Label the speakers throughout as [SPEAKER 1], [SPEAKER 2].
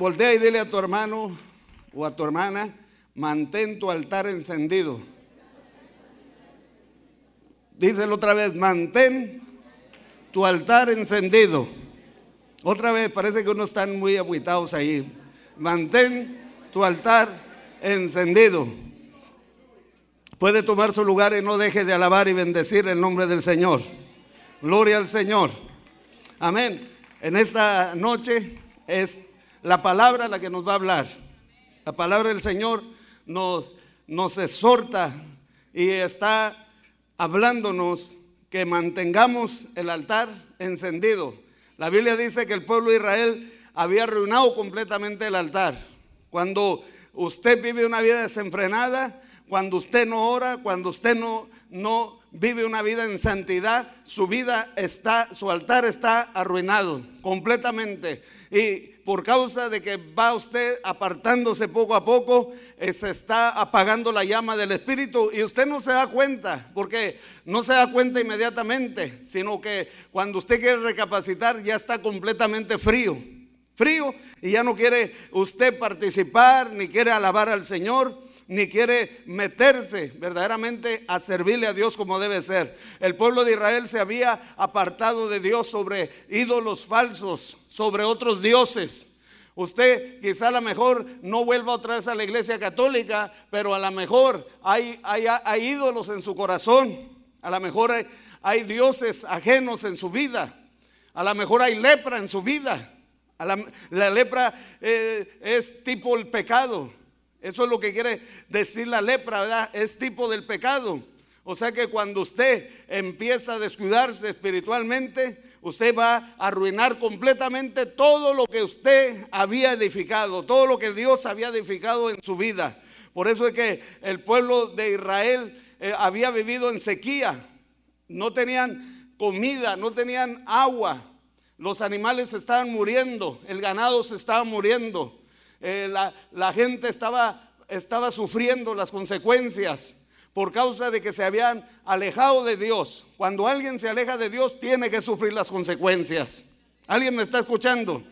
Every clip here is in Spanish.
[SPEAKER 1] voltea y dile a tu hermano o a tu hermana, mantén tu altar encendido. Díselo otra vez, mantén tu altar encendido. Otra vez, parece que unos están muy aguitados ahí. Mantén tu altar encendido. Puede tomar su lugar y no deje de alabar y bendecir el nombre del Señor. Gloria al Señor. Amén. En esta noche es la palabra la que nos va a hablar. La palabra del Señor nos, nos exhorta y está hablándonos que mantengamos el altar encendido. La Biblia dice que el pueblo de Israel había arruinado completamente el altar. Cuando usted vive una vida desenfrenada, cuando usted no ora, cuando usted no, no vive una vida en santidad, su vida está, su altar está arruinado completamente. Y por causa de que va usted apartándose poco a poco, eh, se está apagando la llama del Espíritu. Y usted no se da cuenta, porque no se da cuenta inmediatamente, sino que cuando usted quiere recapacitar ya está completamente frío, frío y ya no quiere usted participar ni quiere alabar al Señor ni quiere meterse verdaderamente a servirle a Dios como debe ser. El pueblo de Israel se había apartado de Dios sobre ídolos falsos, sobre otros dioses. Usted quizá a lo mejor no vuelva otra vez a la iglesia católica, pero a lo mejor hay, hay, hay ídolos en su corazón, a lo mejor hay, dioses ajenos en su vida, a lo mejor hay lepra en su vida. la, lepra eh, es tipo el pecado. Eso es lo que quiere decir la lepra, ¿verdad? Es tipo del pecado. O sea que cuando usted empieza a descuidarse espiritualmente, usted va a arruinar completamente todo lo que usted había edificado, todo lo que Dios había edificado en su vida. Por eso es que el pueblo de Israel eh, había vivido en sequía, no tenían comida, no tenían agua, los animales estaban muriendo, el ganado se estaba muriendo. Eh, la, gente estaba, estaba sufriendo las consecuencias por causa de que se habían alejado de Dios. Cuando alguien se aleja de Dios, tiene que sufrir las consecuencias. ¿Alguien me está escuchando?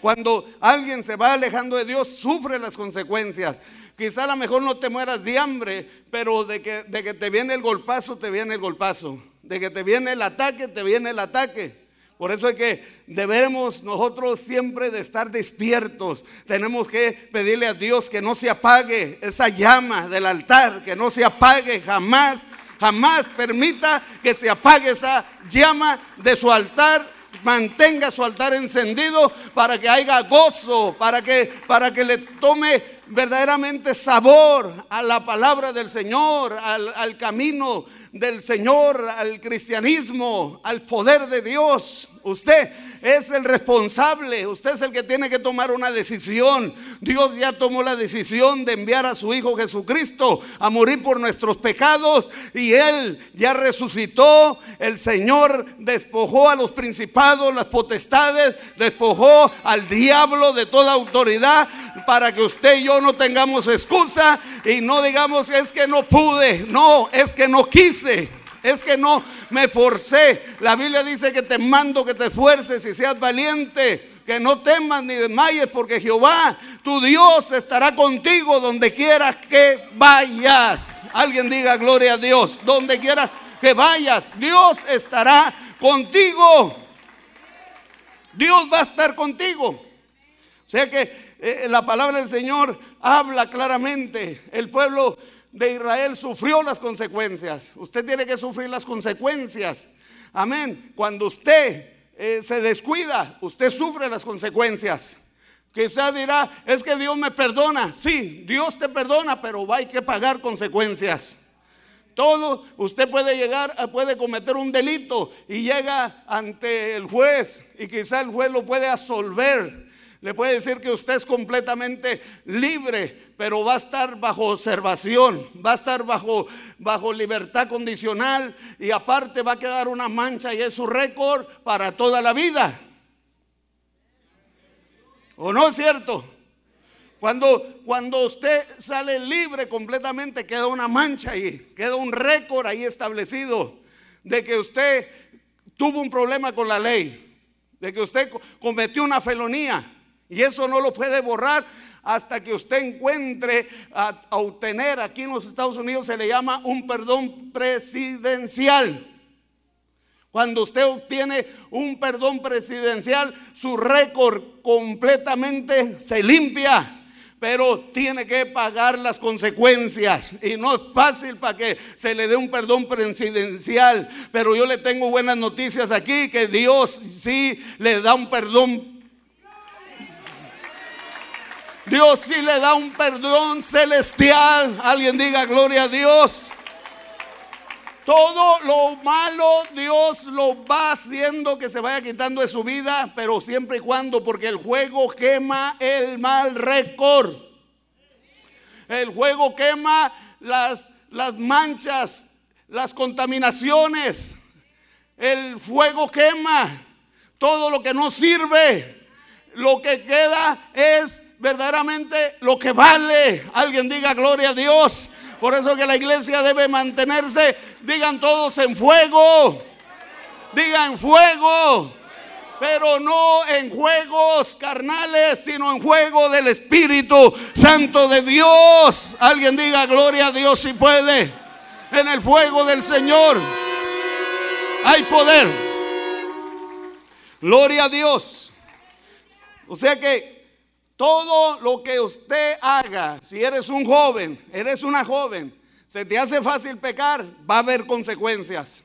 [SPEAKER 1] Cuando alguien se va alejando de Dios, sufre las consecuencias. Quizá a lo mejor no te mueras de hambre, pero de que, de que te viene el golpazo, te viene el golpazo. De que te viene el ataque, te viene el ataque. Por eso es que debemos nosotros siempre de estar despiertos. Tenemos que pedirle a Dios que no se apague esa llama del altar, que no se apague jamás, jamás permita que se apague esa llama de su altar mantenga su altar encendido para que haya gozo, para que, para que le tome verdaderamente sabor a la palabra del Señor, al, al camino del Señor, al cristianismo, al poder de Dios. Usted es el responsable, usted es el que tiene que tomar una decisión. Dios ya tomó la decisión de enviar a su Hijo Jesucristo a morir por nuestros pecados y Él ya resucitó. El Señor despojó a los principados, las potestades, despojó al diablo de toda autoridad para que usted y yo no tengamos excusa y no digamos es que no pude, no, es que no quise. Es que no me forcé. La Biblia dice que te mando que te esfuerces y seas valiente. Que no temas ni desmayes porque Jehová, tu Dios, estará contigo donde quieras que vayas. Alguien diga gloria a Dios. Donde quieras que vayas, Dios estará contigo. Dios va a estar contigo. O sea que eh, la palabra del Señor habla claramente. El pueblo de Israel sufrió las consecuencias. Usted tiene que sufrir las consecuencias. Amén. Cuando usted eh, se descuida, usted sufre las consecuencias. Quizá dirá, es que Dios me perdona. Sí, Dios te perdona, pero hay que pagar consecuencias. Todo, usted puede llegar, puede cometer un delito y llega ante el juez y quizá el juez lo puede absolver le puede decir que usted es completamente libre, pero va a estar bajo observación, va a estar bajo, bajo libertad condicional y aparte va a quedar una mancha y es su récord para toda la vida. ¿O no es cierto? Cuando, cuando usted sale libre completamente, queda una mancha ahí, queda un récord ahí establecido de que usted tuvo un problema con la ley, de que usted cometió una felonía Y eso no lo puede borrar hasta que usted encuentre a, obtener, aquí en los Estados Unidos se le llama un perdón presidencial. Cuando usted obtiene un perdón presidencial, su récord completamente se limpia pero tiene que pagar las consecuencias. Y no es fácil para que se le dé un perdón presidencial. Pero yo le tengo buenas noticias aquí, que Dios sí le da un perdón. Dios sí le da un perdón celestial. Alguien diga gloria a Dios. Todo lo malo Dios lo va haciendo que se vaya quitando de su vida, pero siempre y cuando, porque el juego quema el mal récord. El juego quema las, las manchas, las contaminaciones. El fuego quema todo lo que no sirve. Lo que queda es verdaderamente lo que vale. Alguien diga gloria a Dios. Por eso que la iglesia debe mantenerse, digan todos en fuego. Digan fuego. Pero no en juegos carnales, sino en juego del Espíritu Santo de Dios. Alguien diga gloria a Dios si puede. En el fuego del Señor hay poder. Gloria a Dios. O sea que todo lo que usted haga, si eres un joven, eres una joven, se te hace fácil pecar, va a haber consecuencias.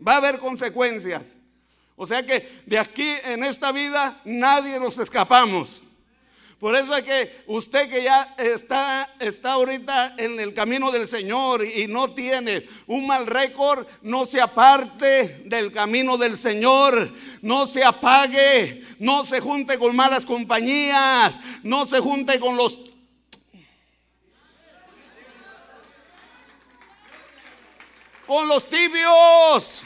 [SPEAKER 1] Va a haber consecuencias. O sea que de aquí en esta vida nadie nos escapamos. Por eso es que usted que ya está, está ahorita en el camino del Señor y no tiene un mal récord, no se aparte del camino del Señor, no se apague, no se junte con malas compañías, no se junte con los con los tibios.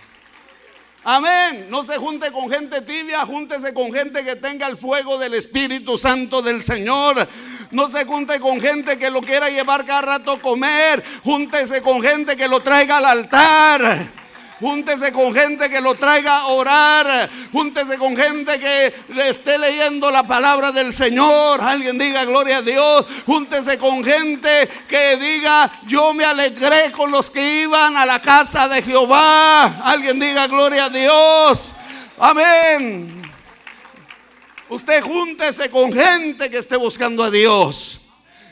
[SPEAKER 1] Amén. No se junte con gente tibia, júntese con gente que tenga el fuego del Espíritu Santo del Señor. No se junte con gente que lo quiera llevar cada rato a comer. Júntese con gente que lo traiga al altar. Júntese con gente que lo traiga a orar. Júntese con gente que le esté leyendo la palabra del Señor. Alguien diga gloria a Dios. Júntese con gente que diga yo me alegré con los que iban a la casa de Jehová. Alguien diga gloria a Dios. Amén. Usted júntese con gente que esté buscando a Dios.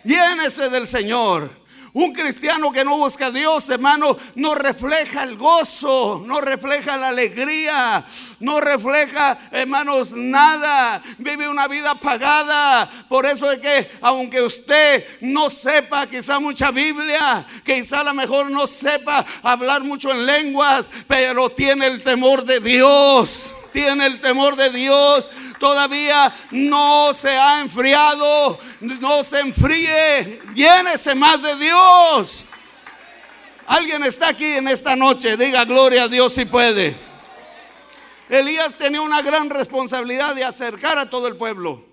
[SPEAKER 1] Llénese del Señor. Un cristiano que no busca a Dios, hermano, no refleja el gozo, no refleja la alegría, no refleja, hermanos, nada. Vive una vida apagada. Por eso es que, aunque usted no sepa quizá mucha Biblia, quizá a lo mejor no sepa hablar mucho en lenguas, pero tiene el temor de Dios. Tiene el temor de Dios todavía no se ha enfriado, no se enfríe, llénese más de Dios. Alguien está aquí en esta noche, diga gloria a Dios si puede. Elías tenía una gran responsabilidad de acercar a todo el pueblo,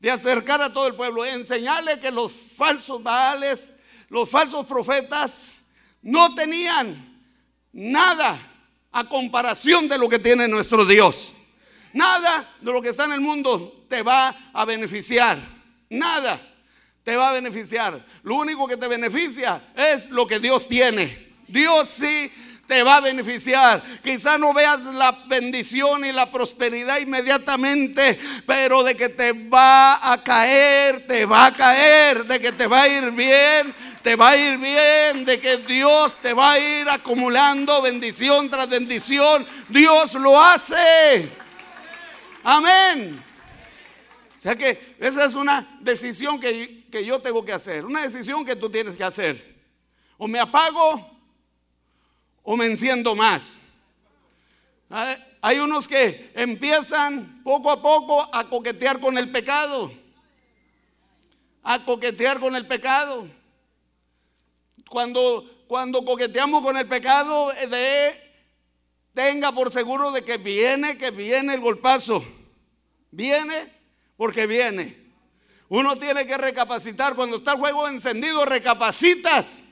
[SPEAKER 1] de acercar a todo el pueblo, enseñarle que los falsos baales, los falsos profetas, no tenían nada a comparación de lo que tiene nuestro Dios. Nada de lo que está en el mundo te va a beneficiar. Nada te va a beneficiar. Lo único que te beneficia es lo que Dios tiene. Dios sí te va a beneficiar. Quizá no veas la bendición y la prosperidad inmediatamente, pero de que te va a caer, te va a caer, de que te va a ir bien, te va a ir bien, de que Dios te va a ir acumulando bendición tras bendición. Dios lo hace. Amén. O sea que esa es una decisión que, que yo tengo que hacer. Una decisión que tú tienes que hacer. O me apago o me enciendo más. Hay unos que empiezan poco a poco a coquetear con el pecado. A coquetear con el pecado. Cuando, cuando coqueteamos con el pecado, de tenga por seguro de que viene, que viene el golpazo. Viene porque viene. Uno tiene que recapacitar. Cuando está el juego encendido, recapacitas.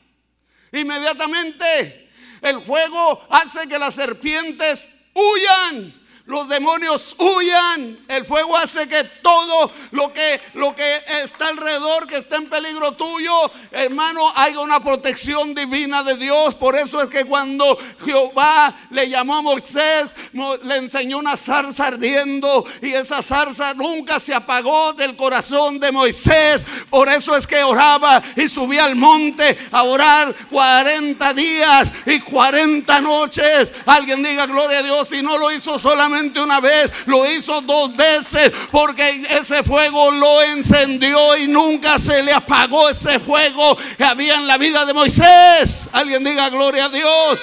[SPEAKER 1] Inmediatamente el juego hace que las serpientes huyan. Los demonios huyan. El fuego hace que todo lo que, lo que está alrededor, que está en peligro tuyo, hermano, haya una protección divina de Dios. Por eso es que cuando Jehová le llamó a Moisés, le enseñó una zarza ardiendo y esa zarza nunca se apagó del corazón de Moisés. Por eso es que oraba y subía al monte a orar 40 días y 40 noches. Alguien diga gloria a Dios y no lo hizo solamente una vez, lo hizo dos veces porque ese fuego lo encendió y nunca se le apagó ese fuego que había en la vida de Moisés. Alguien diga gloria a Dios.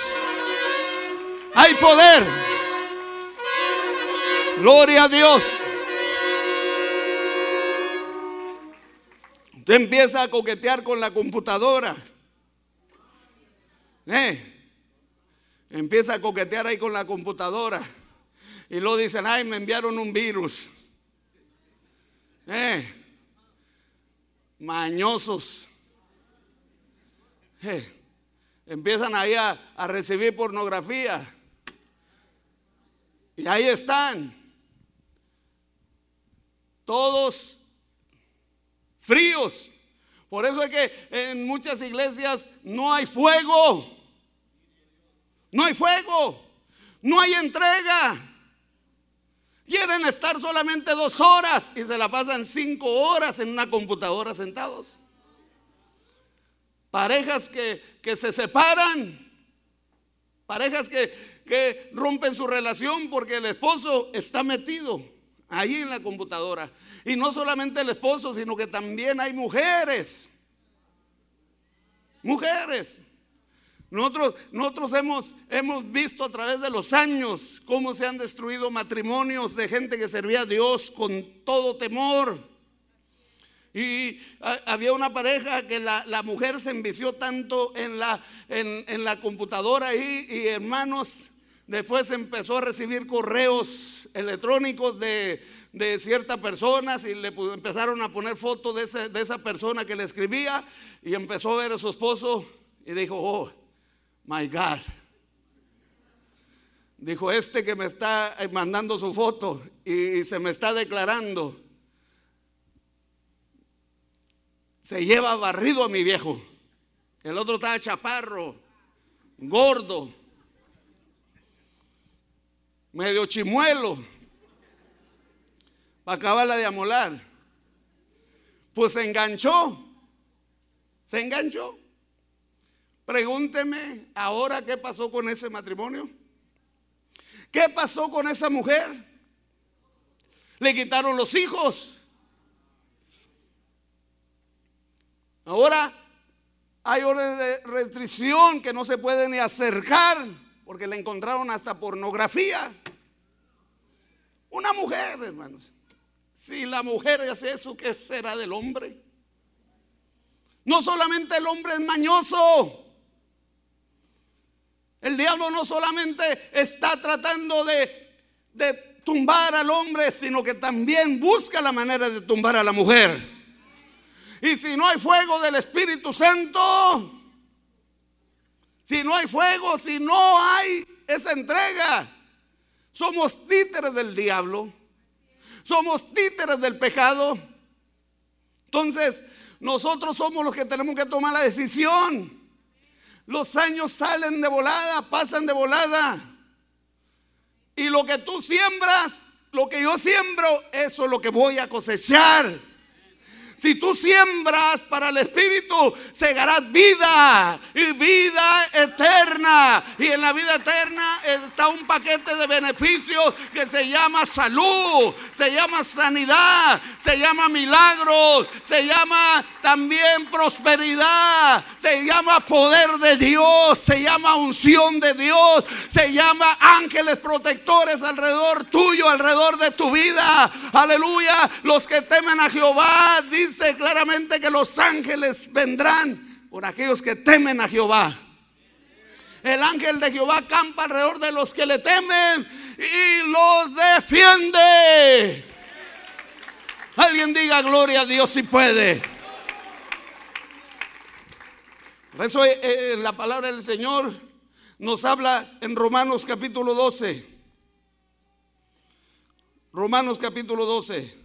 [SPEAKER 1] Hay poder. Gloria a Dios. Usted empieza a coquetear con la computadora. Eh, empieza a coquetear ahí con la computadora. Y luego dicen, ay, me enviaron un virus. Eh, mañosos. Eh, empiezan ahí a, a recibir pornografía. Y ahí están. Todos fríos. Por eso es que en muchas iglesias no hay fuego. No hay fuego. No hay entrega. Quieren estar solamente dos horas y se la pasan cinco horas en una computadora sentados. Parejas que, que se separan. Parejas que, que rompen su relación porque el esposo está metido ahí en la computadora. Y no solamente el esposo, sino que también hay mujeres. Mujeres nosotros, hemos, visto a través de los años cómo se han destruido matrimonios de gente que servía a Dios con todo temor. Y había una pareja que la, mujer se envició tanto en la, computadora y, hermanos, después empezó a recibir correos electrónicos de, de ciertas personas y le empezaron a poner fotos de, de esa persona que le escribía y empezó a ver a su esposo y dijo, oh, My God. Dijo, este que me está eh, mandando su foto y se me está declarando, se lleva barrido a mi viejo. El otro estaba chaparro, gordo, medio chimuelo, para acabarla de amolar. Pues se enganchó, se enganchó. Pregúnteme ahora qué pasó con ese matrimonio. ¿Qué pasó con esa mujer? Le quitaron los hijos. Ahora hay orden de restricción que no se puede ni acercar porque le encontraron hasta pornografía. Una mujer, hermanos. Si la mujer hace eso, ¿qué será del hombre? No solamente el hombre es mañoso. El diablo no solamente está tratando de, de tumbar al hombre, sino que también busca la manera de tumbar a la mujer. Y si no hay fuego del Espíritu Santo, si no hay fuego, si no hay esa entrega, somos títeres del diablo, somos títeres del pecado. Entonces, nosotros somos los que tenemos que tomar la decisión. Los años salen de volada, pasan de volada. Y lo que tú siembras, lo que yo siembro, eso es lo que voy a cosechar. Si tú siembras para el Espíritu, segarás vida y vida eterna. Y en la vida eterna está un paquete de beneficios que se llama salud, se llama sanidad, se llama milagros, se llama también prosperidad, se llama poder de Dios, se llama unción de Dios, se llama ángeles protectores alrededor tuyo, alrededor de tu vida. Aleluya. Los que temen a Jehová, dice claramente que los ángeles vendrán por aquellos que temen a Jehová. El ángel de Jehová campa alrededor de los que le temen y los defiende. Alguien diga gloria a Dios si puede. Por eso eh, eh, la palabra del Señor nos habla en Romanos capítulo 12. Romanos capítulo 12.